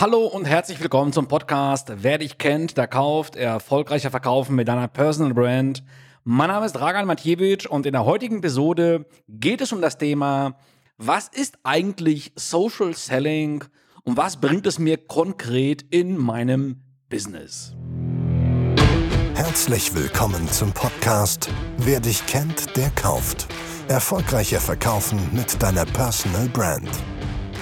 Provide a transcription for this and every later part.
Hallo und herzlich willkommen zum Podcast Wer dich kennt, der kauft, erfolgreicher verkaufen mit deiner Personal Brand. Mein Name ist Dragan Matjewitsch und in der heutigen Episode geht es um das Thema, was ist eigentlich Social Selling und was bringt es mir konkret in meinem Business? Herzlich willkommen zum Podcast Wer dich kennt, der kauft. Erfolgreicher verkaufen mit deiner Personal Brand.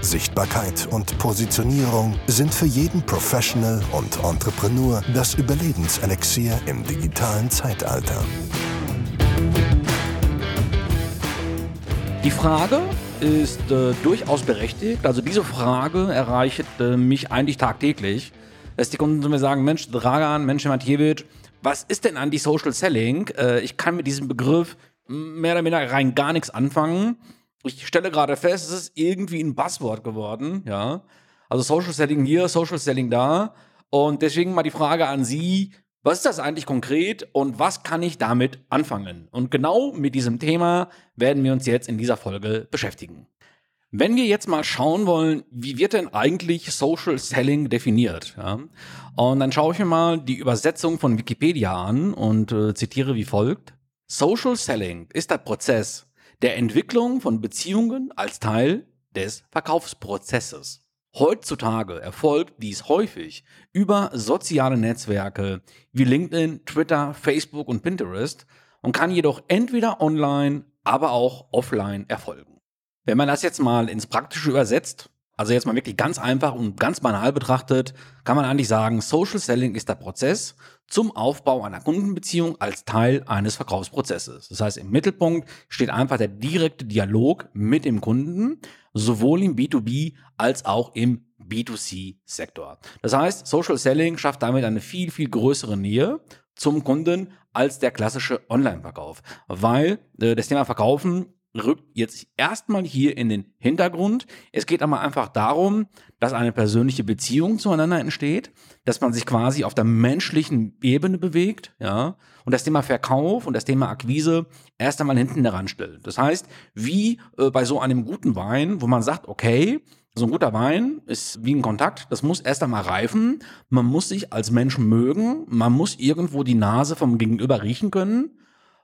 Sichtbarkeit und Positionierung sind für jeden Professional und Entrepreneur das Überlebenselixier im digitalen Zeitalter. Die Frage ist äh, durchaus berechtigt. Also diese Frage erreicht äh, mich eigentlich tagtäglich, dass die Kunden zu mir sagen, Mensch, Dragan, Mensch, Matjewitsch, was ist denn an die Social Selling? Äh, ich kann mit diesem Begriff mehr oder weniger rein gar nichts anfangen ich stelle gerade fest, es ist irgendwie ein Buzzword geworden, ja. Also Social Selling hier, Social Selling da. Und deswegen mal die Frage an Sie, was ist das eigentlich konkret und was kann ich damit anfangen? Und genau mit diesem Thema werden wir uns jetzt in dieser Folge beschäftigen. Wenn wir jetzt mal schauen wollen, wie wird denn eigentlich Social Selling definiert? Ja? Und dann schaue ich mir mal die Übersetzung von Wikipedia an und äh, zitiere wie folgt. Social Selling ist der Prozess, der Entwicklung von Beziehungen als Teil des Verkaufsprozesses. Heutzutage erfolgt dies häufig über soziale Netzwerke wie LinkedIn, Twitter, Facebook und Pinterest und kann jedoch entweder online, aber auch offline erfolgen. Wenn man das jetzt mal ins Praktische übersetzt, also jetzt mal wirklich ganz einfach und ganz banal betrachtet, kann man eigentlich sagen, Social Selling ist der Prozess zum Aufbau einer Kundenbeziehung als Teil eines Verkaufsprozesses. Das heißt, im Mittelpunkt steht einfach der direkte Dialog mit dem Kunden, sowohl im B2B als auch im B2C-Sektor. Das heißt, Social Selling schafft damit eine viel, viel größere Nähe zum Kunden als der klassische Online-Verkauf, weil äh, das Thema Verkaufen rückt jetzt erstmal hier in den Hintergrund. Es geht aber einfach darum, dass eine persönliche Beziehung zueinander entsteht, dass man sich quasi auf der menschlichen Ebene bewegt, ja, und das Thema Verkauf und das Thema Akquise erst einmal hinten daran stellt. Das heißt, wie äh, bei so einem guten Wein, wo man sagt, okay, so ein guter Wein ist wie ein Kontakt, das muss erst einmal reifen, man muss sich als Mensch mögen, man muss irgendwo die Nase vom Gegenüber riechen können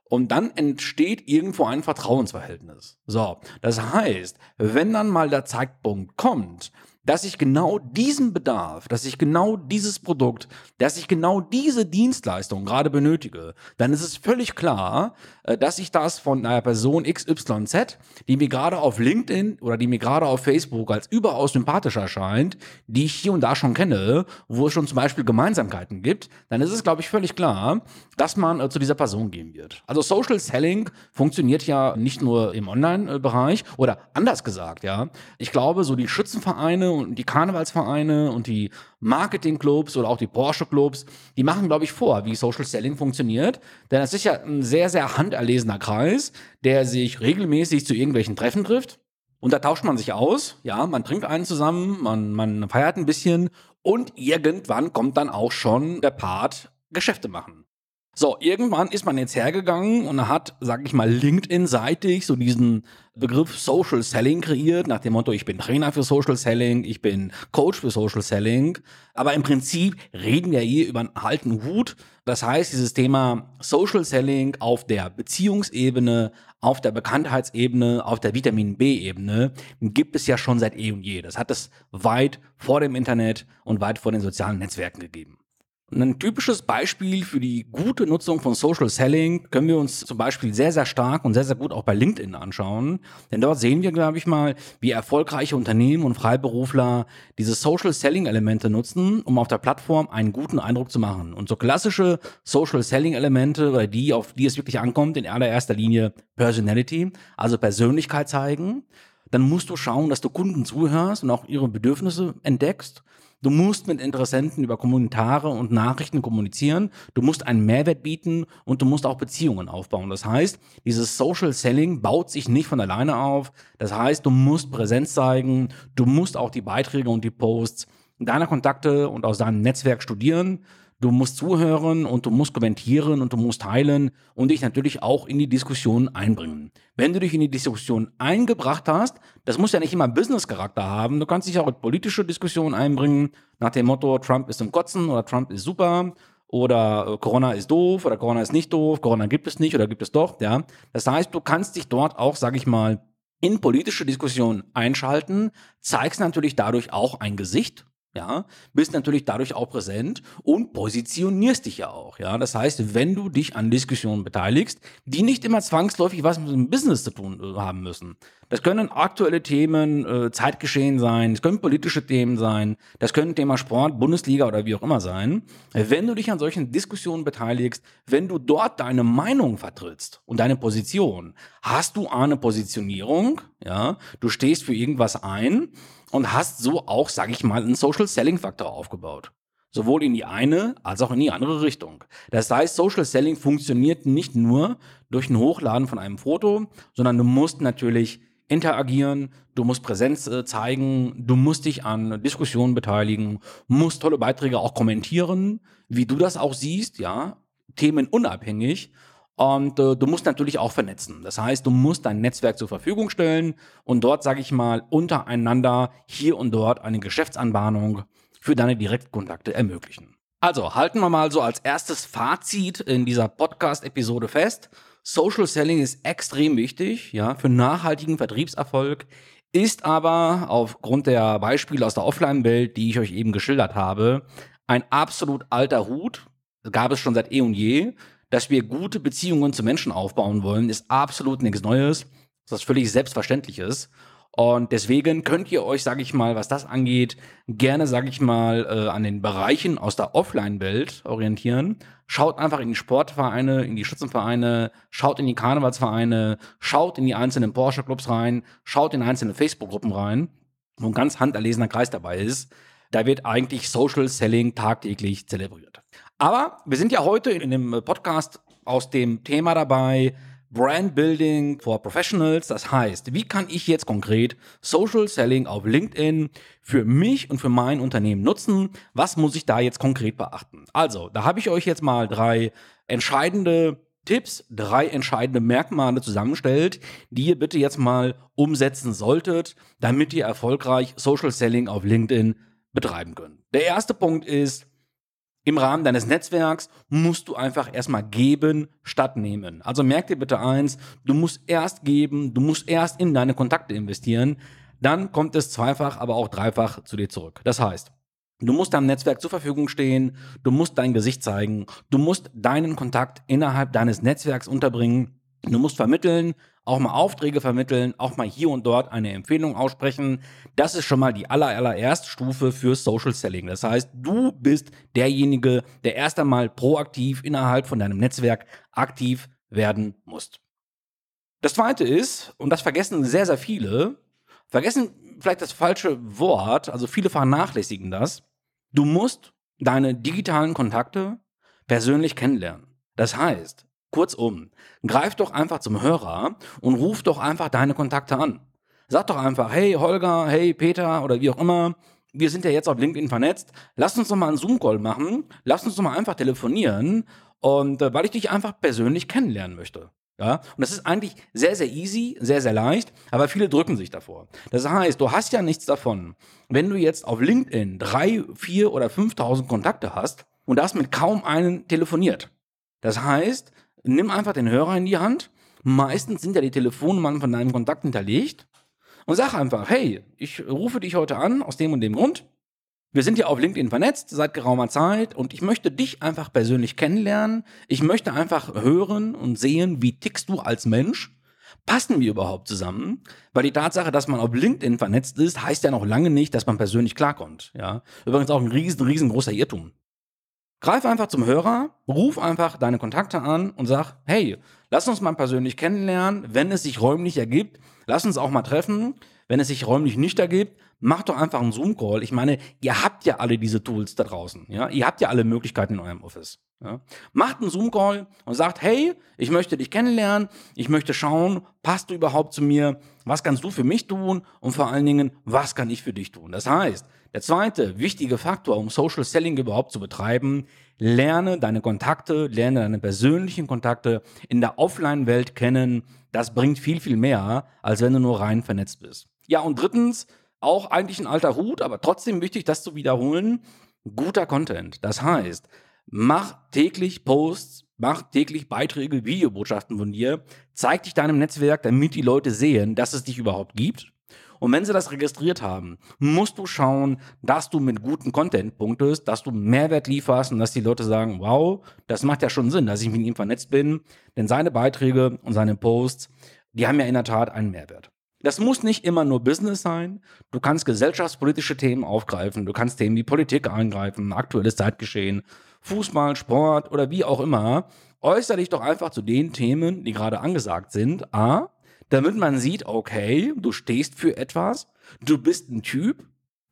und dann entsteht irgendwo ein Vertrauensverhältnis. So, das heißt, wenn dann mal der Zeitpunkt kommt, dass ich genau diesen Bedarf, dass ich genau dieses Produkt, dass ich genau diese Dienstleistung gerade benötige, dann ist es völlig klar, äh, dass ich das von einer Person XYZ, die mir gerade auf LinkedIn oder die mir gerade auf Facebook als überaus sympathisch erscheint, die ich hier und da schon kenne, wo es schon zum Beispiel Gemeinsamkeiten gibt, dann ist es, glaube ich, völlig klar, dass man äh, zu dieser Person gehen wird. Also Social Selling funktioniert ja nicht nur im Online-Bereich oder anders gesagt, ja. Ich glaube, so die Schützenvereine und die Karnevalsvereine und die Marketingclubs oder auch die Porsche-Clubs, die machen, glaube ich, vor, wie Social Selling funktioniert. Denn es ist ja ein sehr, sehr handerlesener Kreis, der sich regelmäßig zu irgendwelchen Treffen trifft. Und da tauscht man sich aus, ja, man trinkt einen zusammen, man, man feiert ein bisschen und irgendwann kommt dann auch schon der Part Geschäfte machen. So, irgendwann ist man jetzt hergegangen und hat, sag ich mal, LinkedIn-seitig so diesen Begriff Social Selling kreiert, nach dem Motto, ich bin Trainer für Social Selling, ich bin Coach für Social Selling. Aber im Prinzip reden wir hier über einen alten Hut. Das heißt, dieses Thema Social Selling auf der Beziehungsebene, auf der Bekanntheitsebene, auf der Vitamin B-Ebene gibt es ja schon seit eh und je. Das hat es weit vor dem Internet und weit vor den sozialen Netzwerken gegeben. Ein typisches Beispiel für die gute Nutzung von Social Selling können wir uns zum Beispiel sehr, sehr stark und sehr, sehr gut auch bei LinkedIn anschauen. Denn dort sehen wir, glaube ich mal, wie erfolgreiche Unternehmen und Freiberufler diese Social Selling Elemente nutzen, um auf der Plattform einen guten Eindruck zu machen. Und so klassische Social Selling Elemente, oder die, auf die es wirklich ankommt, in allererster Linie Personality, also Persönlichkeit zeigen. Dann musst du schauen, dass du Kunden zuhörst und auch ihre Bedürfnisse entdeckst Du musst mit Interessenten über Kommentare und Nachrichten kommunizieren. Du musst einen Mehrwert bieten und du musst auch Beziehungen aufbauen. Das heißt, dieses Social Selling baut sich nicht von alleine auf. Das heißt, du musst Präsenz zeigen. Du musst auch die Beiträge und die Posts deiner Kontakte und aus deinem Netzwerk studieren. Du musst zuhören und du musst kommentieren und du musst teilen und dich natürlich auch in die Diskussion einbringen. Wenn du dich in die Diskussion eingebracht hast, das muss ja nicht immer Business-Charakter haben, du kannst dich auch in politische Diskussionen einbringen, nach dem Motto, Trump ist im Kotzen oder Trump ist super oder äh, Corona ist doof oder Corona ist nicht doof, Corona gibt es nicht oder gibt es doch, ja. Das heißt, du kannst dich dort auch, sag ich mal, in politische Diskussionen einschalten, zeigst natürlich dadurch auch ein Gesicht, ja, bist natürlich dadurch auch präsent und positionierst dich ja auch, ja. Das heißt, wenn du dich an Diskussionen beteiligst, die nicht immer zwangsläufig was mit dem Business zu tun äh, haben müssen. Das können aktuelle Themen, äh, Zeitgeschehen sein, es können politische Themen sein, das können Thema Sport, Bundesliga oder wie auch immer sein. Wenn du dich an solchen Diskussionen beteiligst, wenn du dort deine Meinung vertrittst und deine Position, hast du eine Positionierung, ja, du stehst für irgendwas ein und hast so auch, sag ich mal, einen Social Selling Faktor aufgebaut. Sowohl in die eine als auch in die andere Richtung. Das heißt, Social Selling funktioniert nicht nur durch ein Hochladen von einem Foto, sondern du musst natürlich interagieren, du musst Präsenz äh, zeigen, du musst dich an Diskussionen beteiligen, musst tolle Beiträge auch kommentieren, wie du das auch siehst, ja, themenunabhängig und äh, du musst natürlich auch vernetzen. Das heißt, du musst dein Netzwerk zur Verfügung stellen und dort, sage ich mal, untereinander hier und dort eine Geschäftsanbahnung für deine Direktkontakte ermöglichen. Also halten wir mal so als erstes Fazit in dieser Podcast-Episode fest. Social Selling ist extrem wichtig, ja, für nachhaltigen Vertriebserfolg, ist aber aufgrund der Beispiele aus der Offline-Welt, die ich euch eben geschildert habe, ein absolut alter Hut. Gab es schon seit eh und je dass wir gute Beziehungen zu Menschen aufbauen wollen, ist absolut nichts Neues. Ist völlig Selbstverständliches. Und deswegen könnt ihr euch, sage ich mal, was das angeht, gerne, sage ich mal, äh, an den Bereichen aus der Offline-Welt orientieren. Schaut einfach in die Sportvereine, in die Schützenvereine, schaut in die Karnevalsvereine, schaut in die einzelnen Porsche-Clubs rein, schaut in einzelne Facebook-Gruppen rein, wo ein ganz handerlesener Kreis dabei ist. Da wird eigentlich Social Selling tagtäglich zelebriert. Aber wir sind ja heute in dem Podcast aus dem Thema dabei, Brand Building for Professionals. Das heißt, wie kann ich jetzt konkret Social Selling auf LinkedIn für mich und für mein Unternehmen nutzen? Was muss ich da jetzt konkret beachten? Also, da habe ich euch jetzt mal drei entscheidende Tipps, drei entscheidende Merkmale zusammenstellt, die ihr bitte jetzt mal umsetzen solltet, damit ihr erfolgreich Social Selling auf LinkedIn betreiben könnt. Der erste Punkt ist, im Rahmen deines Netzwerks musst du einfach erstmal geben statt nehmen. Also merk dir bitte eins, du musst erst geben, du musst erst in deine Kontakte investieren, dann kommt es zweifach, aber auch dreifach zu dir zurück. Das heißt, du musst deinem Netzwerk zur Verfügung stehen, du musst dein Gesicht zeigen, du musst deinen Kontakt innerhalb deines Netzwerks unterbringen, du musst vermitteln, auch mal Aufträge vermitteln, auch mal hier und dort eine Empfehlung aussprechen. Das ist schon mal die aller, allererste Stufe für Social Selling. Das heißt, du bist derjenige, der erst einmal proaktiv innerhalb von deinem Netzwerk aktiv werden muss. Das zweite ist, und das vergessen sehr, sehr viele, vergessen vielleicht das falsche Wort, also viele vernachlässigen das, du musst deine digitalen Kontakte persönlich kennenlernen. Das heißt, Kurzum, greif doch einfach zum Hörer und ruf doch einfach deine Kontakte an. Sag doch einfach, hey Holger, hey Peter oder wie auch immer, wir sind ja jetzt auf LinkedIn vernetzt, lass uns doch mal einen Zoom-Call machen, lass uns doch mal einfach telefonieren und äh, weil ich dich einfach persönlich kennenlernen möchte. Ja, und das ist eigentlich sehr, sehr easy, sehr, sehr leicht, aber viele drücken sich davor. Das heißt, du hast ja nichts davon, wenn du jetzt auf LinkedIn drei, vier oder 5.000 Kontakte hast und hast mit kaum einen telefoniert. Das heißt, nimm einfach den Hörer in die Hand. Meistens sind ja die Telefonnummern von deinem Kontakt hinterlegt. Und sag einfach, hey, ich rufe dich heute an aus dem und dem Grund. Wir sind ja auf LinkedIn vernetzt seit geraumer Zeit und ich möchte dich einfach persönlich kennenlernen. Ich möchte einfach hören und sehen, wie tickst du als Mensch. Passen wir überhaupt zusammen? Weil die Tatsache, dass man auf LinkedIn vernetzt ist, heißt ja noch lange nicht, dass man persönlich klarkommt. Ja? Übrigens auch ein riesen, riesengroßer Irrtum. Greif einfach zum Hörer, ruf einfach deine Kontakte an und sag, hey, lass uns mal persönlich kennenlernen, wenn es sich räumlich ergibt, lass uns auch mal treffen. Wenn es sich räumlich nicht ergibt, macht doch einfach einen Zoom-Call. Ich meine, ihr habt ja alle diese Tools da draußen. Ja? Ihr habt ja alle Möglichkeiten in eurem Office. Ja? Macht einen Zoom-Call und sagt, hey, ich möchte dich kennenlernen, ich möchte schauen, passt du überhaupt zu mir, was kannst du für mich tun und vor allen Dingen, was kann ich für dich tun. Das heißt, der zweite wichtige Faktor, um Social Selling überhaupt zu betreiben, lerne deine Kontakte, lerne deine persönlichen Kontakte in der Offline-Welt kennen. Das bringt viel, viel mehr, als wenn du nur rein vernetzt bist. Ja, und drittens, auch eigentlich ein alter Hut, aber trotzdem wichtig, das zu wiederholen, guter Content. Das heißt, mach täglich Posts, mach täglich Beiträge, Videobotschaften von dir, zeig dich deinem Netzwerk, damit die Leute sehen, dass es dich überhaupt gibt. Und wenn sie das registriert haben, musst du schauen, dass du mit gutem Content punktest, dass du Mehrwert lieferst und dass die Leute sagen, wow, das macht ja schon Sinn, dass ich mit ihm vernetzt bin. Denn seine Beiträge und seine Posts, die haben ja in der Tat einen Mehrwert. Das muss nicht immer nur Business sein. Du kannst gesellschaftspolitische Themen aufgreifen. Du kannst Themen wie Politik eingreifen, aktuelles Zeitgeschehen, Fußball, Sport oder wie auch immer. Äußere dich doch einfach zu den Themen, die gerade angesagt sind. A, damit man sieht, okay, du stehst für etwas, du bist ein Typ,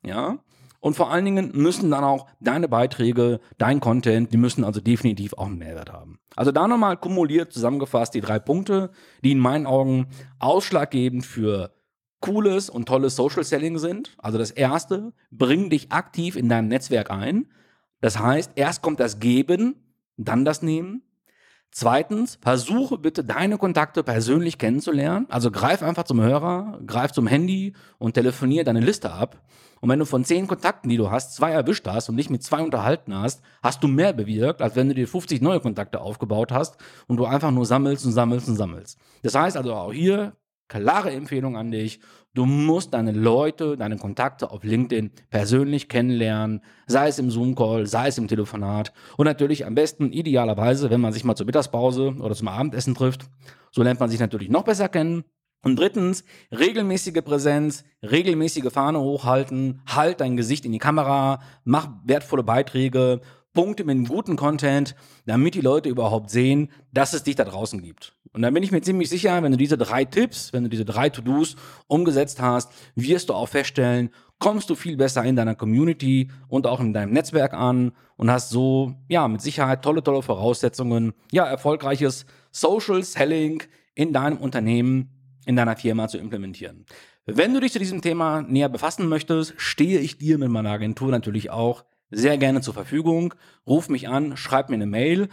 ja. Und vor allen Dingen müssen dann auch deine Beiträge, dein Content, die müssen also definitiv auch einen Mehrwert haben. Also da nochmal kumuliert zusammengefasst die drei Punkte, die in meinen Augen ausschlaggebend für cooles und tolles Social Selling sind. Also das erste, bring dich aktiv in dein Netzwerk ein. Das heißt, erst kommt das Geben, dann das Nehmen. Zweitens, versuche bitte deine Kontakte persönlich kennenzulernen. Also greif einfach zum Hörer, greif zum Handy und telefonier deine Liste ab. Und wenn du von zehn Kontakten, die du hast, zwei erwischt hast und dich mit zwei unterhalten hast, hast du mehr bewirkt, als wenn du dir 50 neue Kontakte aufgebaut hast und du einfach nur sammelst und sammelst und sammelst. Das heißt also auch hier klare Empfehlung an dich. Du musst deine Leute, deine Kontakte auf LinkedIn persönlich kennenlernen, sei es im Zoom-Call, sei es im Telefonat und natürlich am besten idealerweise, wenn man sich mal zur Mittagspause oder zum Abendessen trifft. So lernt man sich natürlich noch besser kennen. Und drittens, regelmäßige Präsenz, regelmäßige Fahne hochhalten, halt dein Gesicht in die Kamera, mach wertvolle Beiträge, Punkte mit guten Content, damit die Leute überhaupt sehen, dass es dich da draußen gibt. Und dann bin ich mir ziemlich sicher, wenn du diese drei Tipps, wenn du diese drei To-Dos umgesetzt hast, wirst du auch feststellen, kommst du viel besser in deiner Community und auch in deinem Netzwerk an und hast so, ja, mit Sicherheit tolle, tolle Voraussetzungen, ja, erfolgreiches Social Selling in deinem Unternehmen in deiner Firma zu implementieren. Wenn du dich zu diesem Thema näher befassen möchtest, stehe ich dir mit meiner Agentur natürlich auch sehr gerne zur Verfügung. Ruf mich an, schreib mir eine Mail.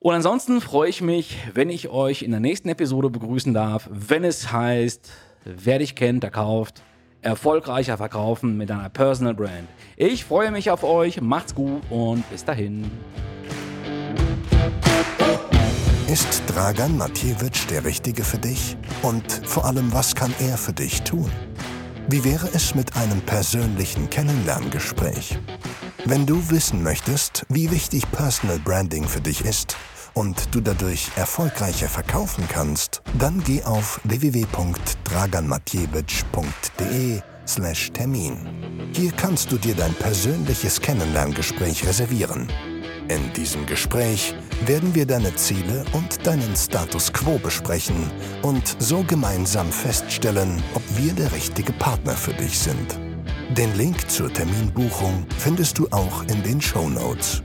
Und ansonsten freue ich mich, wenn ich euch in der nächsten Episode begrüßen darf, wenn es heißt, wer dich kennt, der kauft. Erfolgreicher verkaufen mit einer Personal Brand. Ich freue mich auf euch, macht's gut und bis dahin. Ist Dragan Matjewitsch der Richtige für dich? Und vor allem, was kann er für dich tun? Wie wäre es mit einem persönlichen Kennenlerngespräch? Wenn du wissen möchtest, wie wichtig Personal Branding für dich ist und du dadurch erfolgreicher verkaufen kannst, dann geh auf www.draganmatjewitsch.de slash Termin. Hier kannst du dir dein persönliches Kennenlerngespräch reservieren. In diesem Gespräch werden wir deine Ziele und deinen Status quo besprechen und so gemeinsam feststellen, ob wir der richtige Partner für dich sind. Den Link zur Terminbuchung findest du auch in den Show Notes.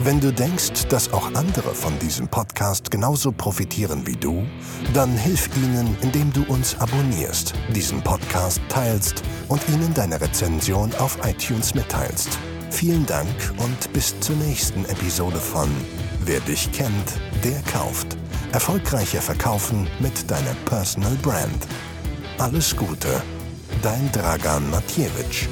Wenn du denkst, dass auch andere von diesem Podcast genauso profitieren wie du, dann hilf ihnen, indem du uns abonnierst, diesen Podcast teilst und ihnen deine Rezension auf iTunes mitteilst. Vielen Dank und bis zur nächsten Episode von Wer dich kennt, der kauft. Erfolgreicher verkaufen mit deiner Personal Brand. Alles Gute, dein Dragan Matjewitsch.